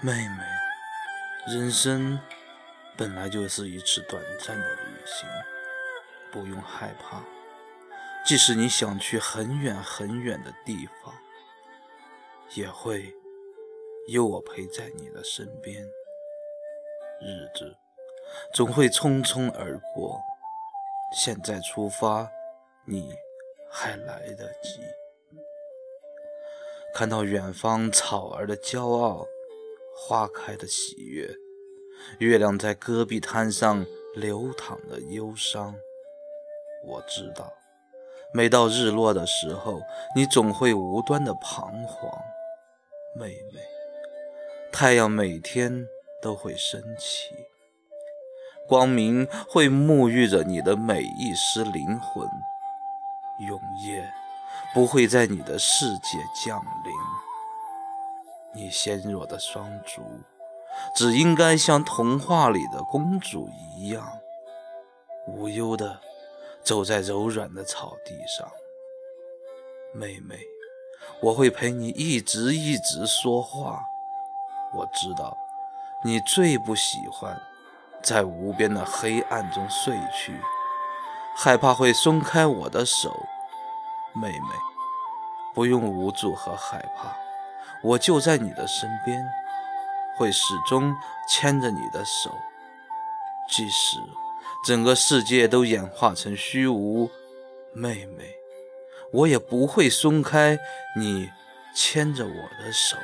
妹妹，人生本来就是一次短暂的旅行，不用害怕。即使你想去很远很远的地方，也会有我陪在你的身边。日子总会匆匆而过，现在出发，你还来得及。看到远方草儿的骄傲。花开的喜悦，月亮在戈壁滩上流淌的忧伤。我知道，每到日落的时候，你总会无端的彷徨，妹妹。太阳每天都会升起，光明会沐浴着你的每一丝灵魂，永夜不会在你的世界降临。你纤弱的双足，只应该像童话里的公主一样，无忧的走在柔软的草地上。妹妹，我会陪你一直一直说话。我知道，你最不喜欢在无边的黑暗中睡去，害怕会松开我的手。妹妹，不用无助和害怕。我就在你的身边，会始终牵着你的手，即使整个世界都演化成虚无，妹妹，我也不会松开你牵着我的手。